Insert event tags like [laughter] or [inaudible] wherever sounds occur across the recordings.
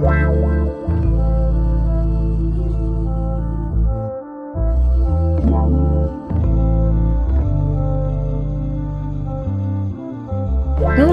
Wow.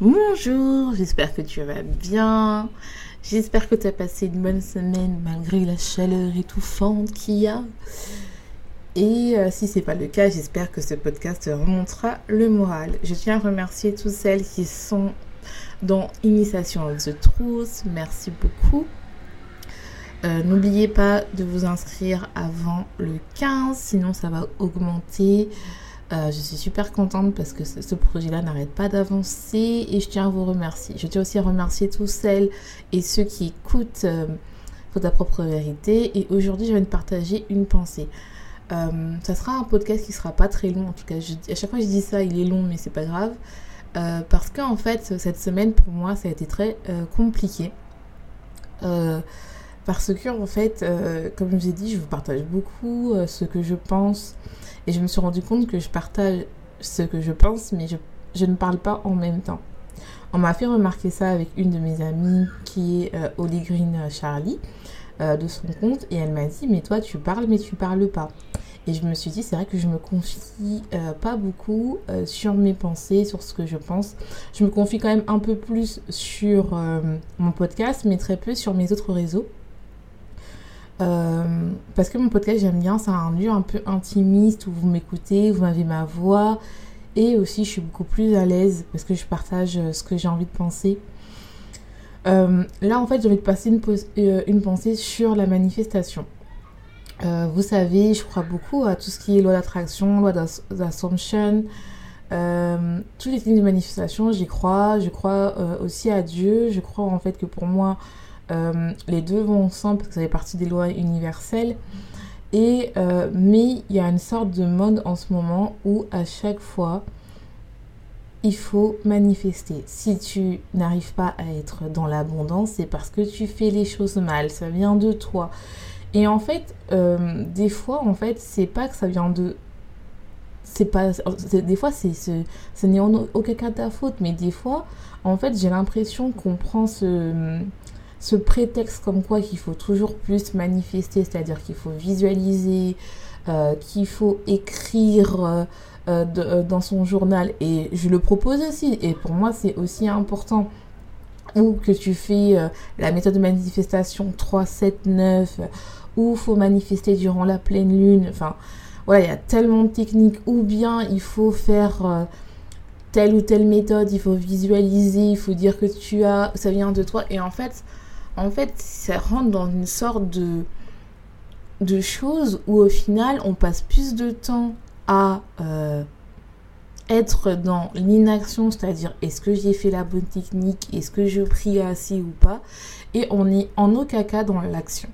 Bonjour, j'espère que tu vas bien. J'espère que tu as passé une bonne semaine malgré la chaleur étouffante qu'il y a. Et euh, si c'est pas le cas, j'espère que ce podcast te remontera le moral. Je tiens à remercier toutes celles qui sont dans Initiation of the Truth. Merci beaucoup. Euh, n'oubliez pas de vous inscrire avant le 15, sinon ça va augmenter. Euh, je suis super contente parce que ce, projet-là n'arrête pas d'avancer et je tiens à vous remercier. Je tiens aussi à remercier tous celles et ceux qui écoutent euh, pour ta propre vérité. Et aujourd'hui, je vais te partager une pensée. Euh, ça sera un podcast qui sera pas très long. En tout cas, à chaque fois que je dis ça, il est long, mais c'est pas grave. parce qu'en fait, cette semaine pour moi, ça a été très compliqué. Parce que en fait, comme je vous ai dit, je vous partage beaucoup ce que je pense et je me suis rendu compte que je partage ce que je pense, mais je, ne parle pas en même temps. On m'a fait remarquer ça avec une de mes amies qui est euh, Holly Green Charlie euh, de son compte et elle m'a dit mais toi tu parles mais tu parles pas. Et je me suis dit c'est vrai que je me confie euh, pas beaucoup sur mes pensées, sur ce que je pense. Je me confie quand même un peu plus sur mon podcast mais très peu sur mes autres réseaux. Euh, parce que mon podcast, j'aime bien, c'est un lieu un peu intimiste où vous m'écoutez, vous m'avez ma voix. Et aussi, je suis beaucoup plus à l'aise parce que je partage euh, ce que j'ai envie de penser. Euh, là, en fait, j'ai envie de passer une, une, pensée sur la manifestation. vous savez, je crois beaucoup à tout ce qui est loi d'attraction, loi d'assumption. tous les signes de manifestation, j'y crois. Je crois aussi à Dieu. Je crois en fait que pour moi, euh, les deux vont ensemble parce que ça fait partie des lois universelles. Et, euh, mais il y a une sorte de mode en ce moment où à chaque fois, il faut manifester. Si tu n'arrives pas à être dans l'abondance, c'est parce que tu fais les choses mal. Ça vient de toi. Et en fait, euh, des fois, en fait, c'est pas que ça vient de c'est pas des fois c'est ce, ce n'est aucun cas ta faute mais des fois en fait j'ai l'impression qu'on prend ce ce prétexte comme quoi qu'il faut toujours plus manifester, c'est-à-dire qu'il faut visualiser, euh, qu'il faut écrire euh, euh, dans son journal. Et je le propose aussi. Et pour moi, c'est aussi important. Ou que tu fais la méthode de manifestation 3, 7, 9, ou faut manifester durant la pleine lune. Enfin, voilà, il y a tellement de techniques. Ou bien il faut faire telle ou telle méthode, il faut visualiser, il faut dire que tu as, ça vient de toi. Et en fait, en fait, ça rentre dans une sorte de, de choses où au final, on passe plus de temps à euh, être dans l'inaction, c'est-à-dire est-ce que j'ai fait la bonne technique, est-ce que je prie assez ou pas, et on est en aucun cas dans l'action.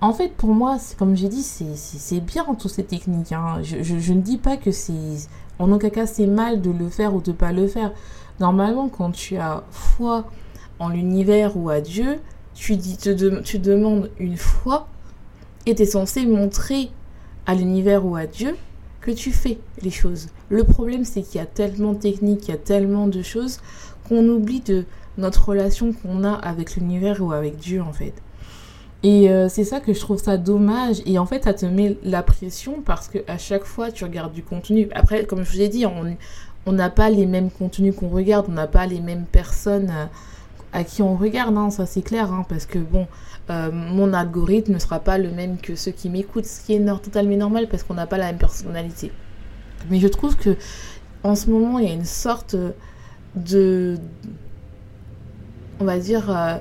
En fait, pour moi, comme j'ai dit, c'est bien toutes ces techniques. Hein. Je, je, ne dis pas que c'est en aucun cas c'est mal de le faire ou de pas le faire. Normalement, quand tu as foi en l'univers ou à Dieu, tu, dis, te, tu demandes une fois et tu es censé montrer à l'univers ou à Dieu que tu fais les choses. Le problème, c'est qu'il y a tellement de techniques, il y a tellement de choses qu'on oublie de notre relation qu'on a avec l'univers ou avec Dieu en fait. Et euh, c'est ça que je trouve ça dommage. Et en fait, ça te met la pression parce que à chaque fois, tu regardes du contenu. Après, comme je vous ai dit, on n'a pas les mêmes contenus qu'on regarde, on n'a pas les mêmes personnes. Euh, à qui on regarde, hein, ça c'est clair, hein, parce que bon, euh, mon algorithme ne sera pas le même que ceux qui m'écoutent, ce qui est totalement normal parce qu'on n'a pas la même personnalité. Mais je trouve que en ce moment, il y a une sorte de. On va dire. Euh,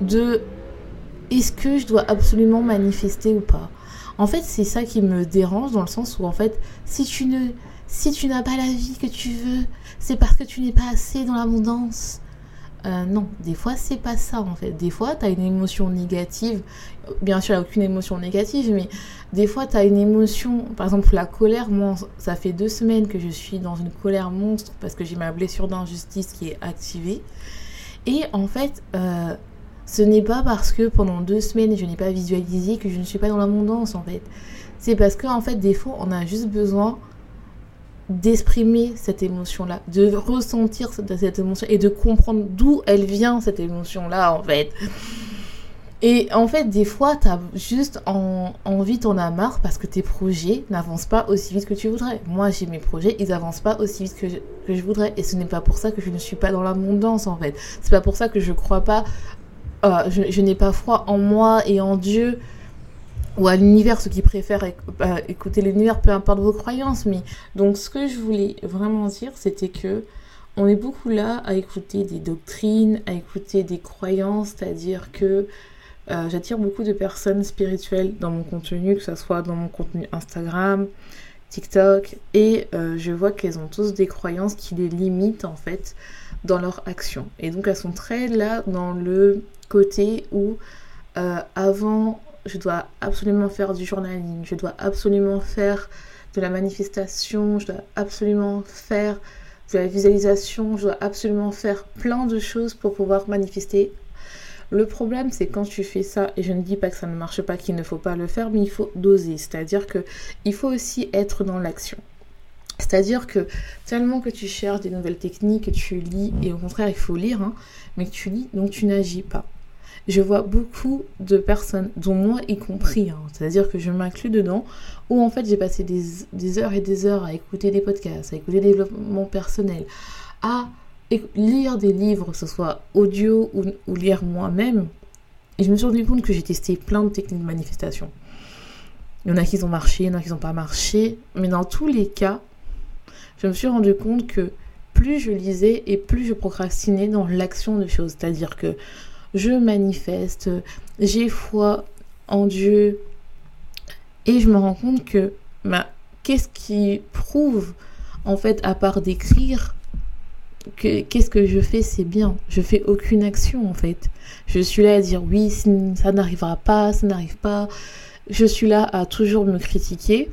de. Est-ce que je dois absolument manifester ou pas? En fait, c'est ça qui me dérange dans le sens où, en fait, si tu ne. Si tu n'as pas la vie que tu veux, c'est parce que tu n'es pas assez dans l'abondance. Euh, non, des fois c'est pas ça en fait. Des fois tu as une émotion négative. Bien sûr, il n'y a aucune émotion négative, mais des fois tu as une émotion, par exemple la colère. Moi, ça fait deux semaines que je suis dans une colère monstre parce que j'ai ma blessure d'injustice qui est activée. Et en fait, euh, ce n'est pas parce que pendant deux semaines je n'ai pas visualisé que je ne suis pas dans l'abondance en fait. C'est parce que en fait, des fois on a juste besoin d'exprimer cette émotion-là, de ressentir cette émotion et de comprendre d'où elle vient cette émotion-là en fait. Et en fait, des fois, tu as juste envie, t'en as marre parce que tes projets n'avancent pas aussi vite que tu voudrais. Moi, j'ai mes projets, ils avancent pas aussi vite que je, voudrais. Et ce n'est pas pour ça que je ne suis pas dans l'abondance, en fait. C'est pas pour ça que je crois pas, euh, je, je n'ai pas foi en moi et en Dieu ou à l'univers, ceux qui préfèrent bah, écouter l'univers, peu importe vos croyances. Mais donc, ce que je voulais vraiment dire, c'était que on est beaucoup là à écouter des doctrines, à écouter des croyances, c'est-à-dire que euh, j'attire beaucoup de personnes spirituelles dans mon contenu, que ce soit dans mon contenu Instagram, TikTok, et euh, je vois qu'elles ont tous des croyances qui les limitent en fait dans leur action. Et donc elles sont très là dans le côté où euh, avant je dois absolument faire du journaling, je dois absolument faire de la manifestation, je dois absolument faire de la visualisation, je dois absolument faire plein de choses pour pouvoir manifester. Le problème, c'est quand tu fais ça, et je ne dis pas que ça ne marche pas, qu'il ne faut pas le faire, mais il faut doser. C'est-à-dire que il faut aussi être dans l'action. C'est-à-dire que tellement que tu cherches des nouvelles techniques, que tu lis, et au contraire, il faut lire, hein, mais que tu lis, donc tu n'agis pas je vois beaucoup de personnes, dont moi y compris, hein, c'est-à-dire que je m'inclus dedans, où en fait j'ai passé des, heures et des heures à écouter des podcasts, à écouter des développements personnels, à lire des livres, que ce soit audio ou, lire moi-même. Et je me suis rendu compte que j'ai testé plein de techniques de manifestation. Il y en a qui ont marché, il y en a qui n'ont pas marché, mais dans tous les cas, je me suis rendu compte que plus je lisais et plus je procrastinais dans l'action de choses. C'est-à-dire que je manifeste, j'ai foi en Dieu. Et je me rends compte que bah, qu'est-ce qui prouve, en fait, à part d'écrire, que qu'est-ce que je fais, c'est bien. Je fais aucune action, en fait. Je suis là à dire oui, ça n'arrivera pas, ça n'arrive pas. Je suis là à toujours me critiquer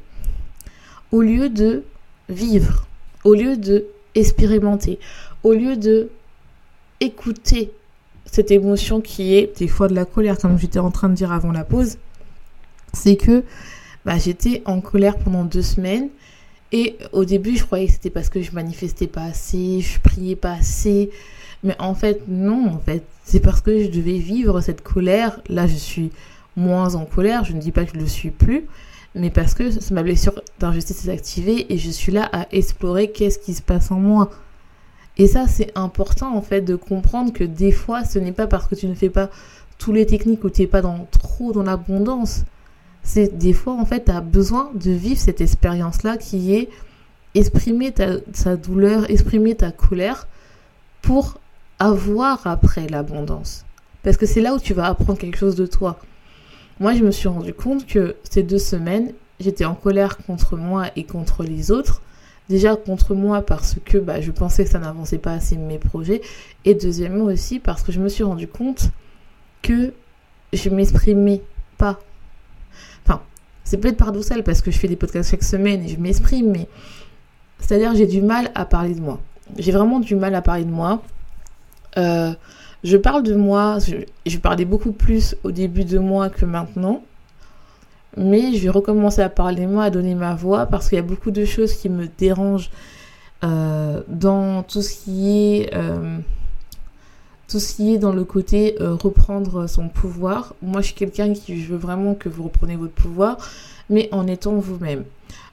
au lieu de vivre, au lieu de expérimenter, au lieu de écouter cette émotion qui est des fois de la colère, comme j'étais en train de dire avant la pause, c'est que bah, j'étais en colère pendant deux semaines. Et au début, je croyais que c'était parce que je manifestais pas assez, je priais pas assez. Mais en fait, non, en fait, c'est parce que je devais vivre cette colère. Là, je suis moins en colère, je ne dis pas que je le suis plus, mais parce que ma blessure d'injustice est activée et je suis là à explorer qu'est-ce qui se passe en moi. Et ça, c'est important en fait de comprendre que des fois, ce n'est pas parce que tu ne fais pas tous les techniques ou tu n'es pas dans, trop dans l'abondance. C'est des fois, en fait, tu as besoin de vivre cette expérience-là qui est exprimer ta, ta douleur, exprimer ta colère pour avoir après l'abondance. Parce que c'est là où tu vas apprendre quelque chose de toi. Moi, je me suis rendu compte que ces deux semaines, j'étais en colère contre moi et contre les autres. Déjà contre moi parce que bah, je pensais que ça n'avançait pas assez mes projets. Et deuxièmement aussi parce que je me suis rendu compte que je m'exprimais pas. Enfin, c'est peut-être paradoxal parce que je fais des podcasts chaque semaine et je m'exprime, mais c'est-à-dire j'ai du mal à parler de moi. J'ai vraiment du mal à parler de moi. Euh, je parle de moi, je, je parlais beaucoup plus au début de moi que maintenant. Mais je vais recommencer à parler moi, à donner ma voix, parce qu'il y a beaucoup de choses qui me dérangent euh, dans tout ce qui est... Euh, tout ce qui est dans le côté euh, reprendre son pouvoir. Moi, je suis quelqu'un qui je veux vraiment que vous repreniez votre pouvoir, mais en étant vous-même.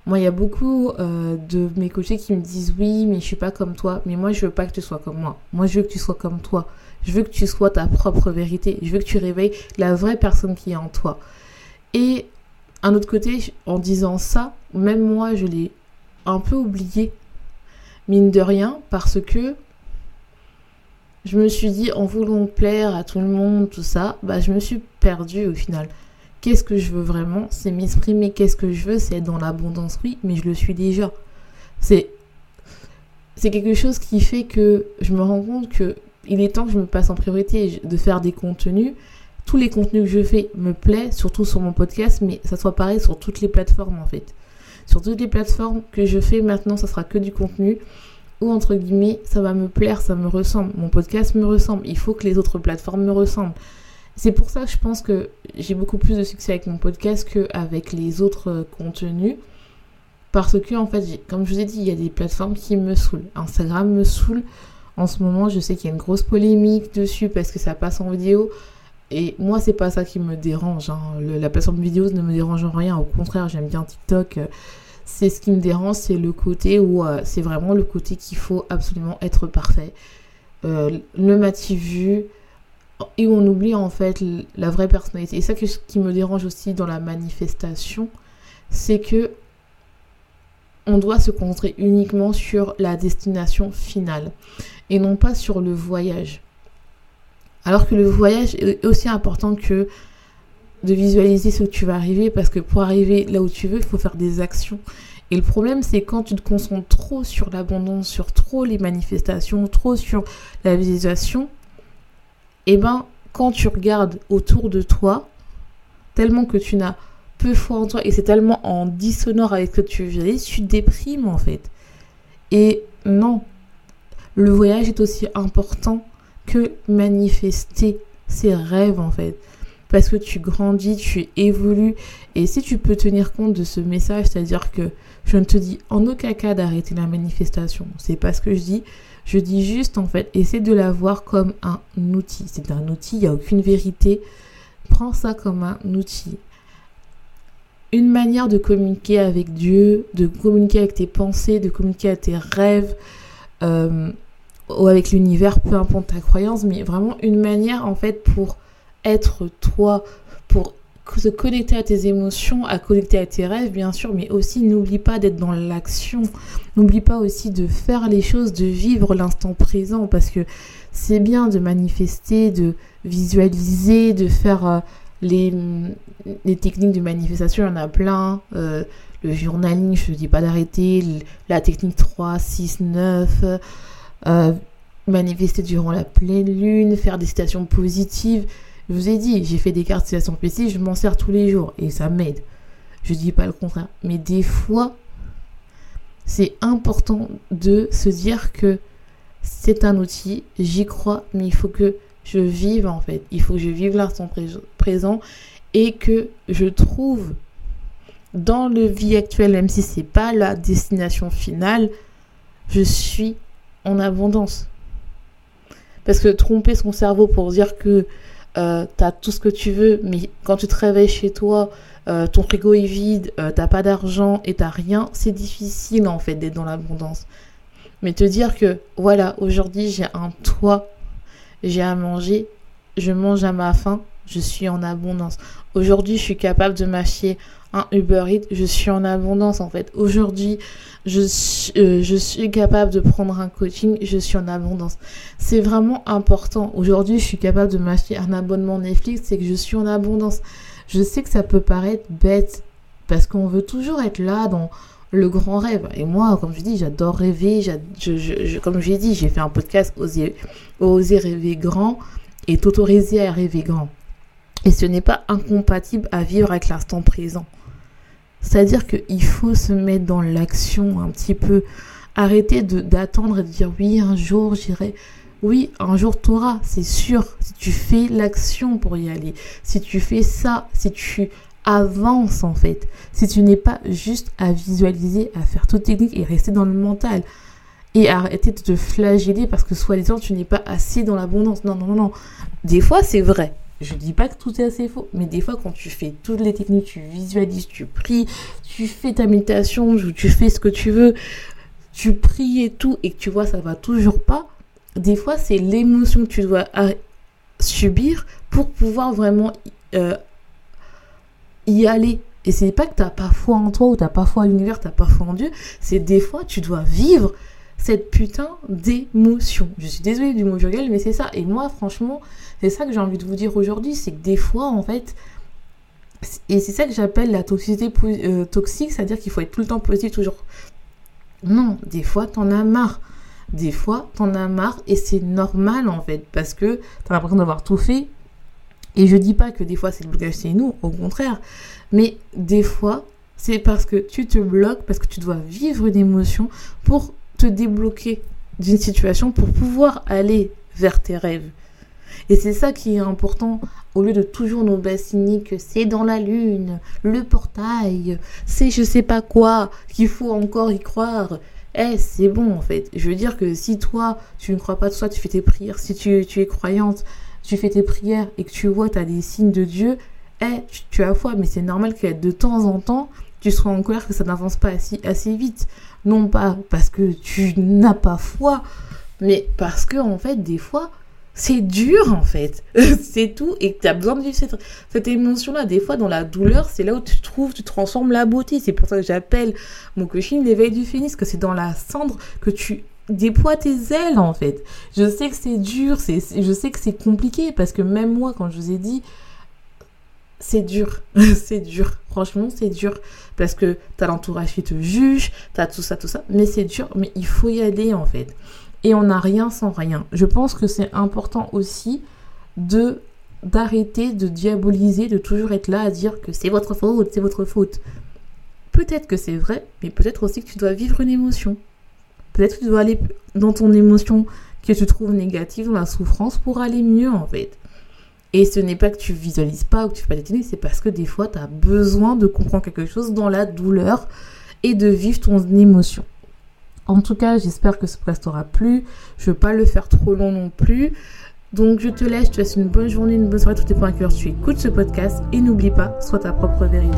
Moi, il y a beaucoup de mes coachés qui me disent oui, mais je suis pas comme toi. Mais moi, je veux pas que tu sois comme moi. Moi, je veux que tu sois comme toi. Je veux que tu sois ta propre vérité. Je veux que tu réveilles la vraie personne qui est en toi. Et un autre côté, en disant ça, même moi, je l'ai un peu oublié, mine de rien, parce que je me suis dit, en voulant plaire à tout le monde, tout ça, bah, je me suis perdue au final. Qu'est-ce que je veux vraiment? C'est m'exprimer. Qu'est-ce que je veux? C'est être dans l'abondance, oui, mais je le suis déjà. C'est c'est quelque chose qui fait que je me rends compte que il est temps que je me passe en priorité de faire des contenus. Les contenus que je fais me plaisent, surtout sur mon podcast, mais ça soit pareil sur toutes les plateformes en fait. Sur toutes les plateformes que je fais maintenant, ça sera que du contenu ou entre guillemets, ça va me plaire, ça me ressemble. Mon podcast me ressemble. Il faut que les autres plateformes me ressemblent. C'est pour ça que je pense que j'ai beaucoup plus de succès avec mon podcast qu'avec les autres euh, contenus. Parce que, en fait, comme je vous ai dit, il y a des plateformes qui me saoulent. Instagram me saoule. En ce moment, je sais qu'il y a une grosse polémique dessus parce que ça passe en vidéo. Et moi, c'est pas ça qui me dérange. Hein. la plateforme vidéo ne me dérange en rien. Au contraire, j'aime bien TikTok. C'est ce qui me dérange, c'est le côté où euh, c'est vraiment le côté qu'il faut absolument être parfait. Euh, le mati vu et on oublie en fait la vraie personnalité. Et ça que, qui me dérange aussi dans la manifestation, c'est que on doit se concentrer uniquement sur la destination finale et non pas sur le voyage. Alors que le voyage est aussi important que de visualiser ce que tu vas arriver parce que pour arriver là où tu veux, il faut faire des actions. Et le problème, c'est quand tu te concentres trop sur l'abondance, sur trop les manifestations, trop sur la visualisation, et eh ben, quand tu regardes autour de toi, tellement que tu n'as peu foi en toi et c'est tellement en dissonance avec ce que tu vis, tu déprimes en fait. Et non, le voyage est aussi important que manifester ses rêves en fait. Parce que tu grandis, tu évolues. Et si tu peux tenir compte de ce message, c'est-à-dire que je ne te dis en aucun cas d'arrêter la manifestation. C'est pas ce que je dis. Je dis juste, en fait, essaie de la voir comme un outil. C'est un outil, il n'y a aucune vérité. Prends ça comme un outil. Une manière de communiquer avec Dieu, de communiquer avec tes pensées, de communiquer avec tes rêves, euh, ou avec l'univers, peu importe ta croyance, mais vraiment une manière, en fait, pour être toi, pour se connecter à tes émotions, à connecter à tes rêves, bien sûr, mais aussi n'oublie pas d'être dans l'action. N'oublie pas aussi de faire les choses, de vivre l'instant présent, parce que c'est bien de manifester, de visualiser, de faire euh, les, les, techniques de manifestation, il y en a plein. Euh, le journaling, je ne dis pas d'arrêter, la technique 3, 6, 9, manifester durant la pleine lune, faire des citations positives. Je vous ai dit, j'ai fait des cartes citation PC, je m'en sers tous les jours et ça m'aide. Je dis pas le contraire. Mais des fois, c'est important de se dire que c'est un outil, j'y crois, mais il faut que je vive en fait. Il faut que je vive l'instant présent et que je trouve dans le vie actuelle, même si c'est pas la destination finale, je suis en abondance. Parce que tromper son cerveau pour dire que euh, t'as tout ce que tu veux, mais quand tu te réveilles chez toi, euh, ton frigo est vide, euh, t'as pas d'argent et t'as rien, c'est difficile en fait d'être dans l'abondance. Mais te dire que voilà, aujourd'hui j'ai un toit, j'ai à manger, je mange à ma faim, je suis en abondance. Aujourd'hui, je suis capable de m'acheter un Uber Eats, je suis en abondance en fait. Aujourd'hui, je, euh, je suis capable de prendre un coaching, je suis en abondance. C'est vraiment important. Aujourd'hui, je suis capable de m'acheter un abonnement Netflix, c'est que je suis en abondance. Je sais que ça peut paraître bête parce qu'on veut toujours être là dans le grand rêve. Et moi, comme je dis, j'adore rêver. Je, je, comme j'ai dit, j'ai fait un podcast oser rêver grand et t'autoriser à rêver grand. Et ce n'est pas incompatible à vivre avec l'instant présent. C'est-à-dire qu'il faut se mettre dans l'action un petit peu. Arrêter d'attendre et de dire oui, un jour j'irai. Oui, un jour t'auras, c'est sûr. Si tu fais l'action pour y aller, si tu fais ça, si tu avances en fait, si tu n'es pas juste à visualiser, à faire toute technique et rester dans le mental et arrêter de te flageller parce que soi-disant tu n'es pas assez dans l'abondance. Non, non, non, non. Des fois c'est vrai. Je dis pas que tout est assez faux, mais des fois quand tu fais toutes les techniques, tu visualises, tu pries, tu fais ta méditation, tu fais ce que tu veux, tu pries et tout, et que tu vois ça va toujours pas, des fois c'est l'émotion que tu dois subir pour pouvoir vraiment euh, y aller. Et c'est pas que t'as pas foi en toi ou t'as pas foi en l'univers, t'as pas foi en Dieu. C'est des fois, tu dois vivre cette putain d'émotion. Je suis désolée du mot gueule, mais c'est ça. Et moi, franchement, c'est ça que j'ai envie de vous dire aujourd'hui. C'est que des fois, en fait, et c'est ça que j'appelle la toxicité euh, toxique, c'est-à-dire qu'il faut être tout le temps positif, toujours. Non, des fois, t'en as marre. Des fois, t'en as marre et c'est normal en fait, parce que t'as l'impression d'avoir tout fait. Et je dis pas que des fois c'est le blocage chez nous, au contraire. Mais des fois, c'est parce que tu te bloques, parce que tu dois vivre une émotion pour te débloquer d'une situation, pour pouvoir aller vers tes rêves. Et c'est ça qui est important, au lieu de toujours nous bassiner que c'est dans la lune, le portail, c'est je sais pas quoi, qu'il faut encore y croire. Eh, c'est bon en fait. Je veux dire que si toi, tu ne crois pas de toi, tu fais tes prières, si tu, es croyante, tu fais tes prières et que tu vois, tu as des signes de Dieu, eh, tu, as foi, mais c'est normal que de temps en temps, tu sois en colère que ça n'avance pas assez vite. Non pas parce que tu n'as pas foi, mais parce que en fait, des fois, c'est dur en fait. [laughs] c'est tout. Et tu as besoin de vivre cette, émotion-là. Des fois, dans la douleur, c'est là où tu trouves, tu transformes la beauté. C'est pour ça que j'appelle mon coaching l'éveil du phénix, que c'est dans la cendre que tu déploies tes ailes en fait. Je sais que c'est dur, c'est, je sais que c'est compliqué parce que même moi, quand je vous ai dit, c'est dur, [laughs] c'est dur. Franchement, c'est dur parce que t'as l'entourage qui te juge, t'as tout ça, tout ça. Mais c'est dur, mais il faut y aller en fait et on n'a rien sans rien. Je pense que c'est important aussi de d'arrêter de diaboliser, de toujours être là à dire que c'est votre faute, c'est votre faute. Peut-être que c'est vrai, mais peut-être aussi que tu dois vivre une émotion. Peut-être que tu dois aller dans ton émotion que tu trouves négative, dans la souffrance, pour aller mieux en fait. Et ce n'est pas que tu visualises pas ou que tu fais pas d'études, c'est parce que des fois tu as besoin de comprendre quelque chose dans la douleur et de vivre ton émotion. En tout cas, j'espère que ce podcast t'aura plu. Je ne veux pas le faire trop long non plus. Donc je te laisse, je te laisse une bonne journée, une bonne soirée, tout points à cœur. Tu écoutes ce podcast et n'oublie pas, sois ta propre vérité.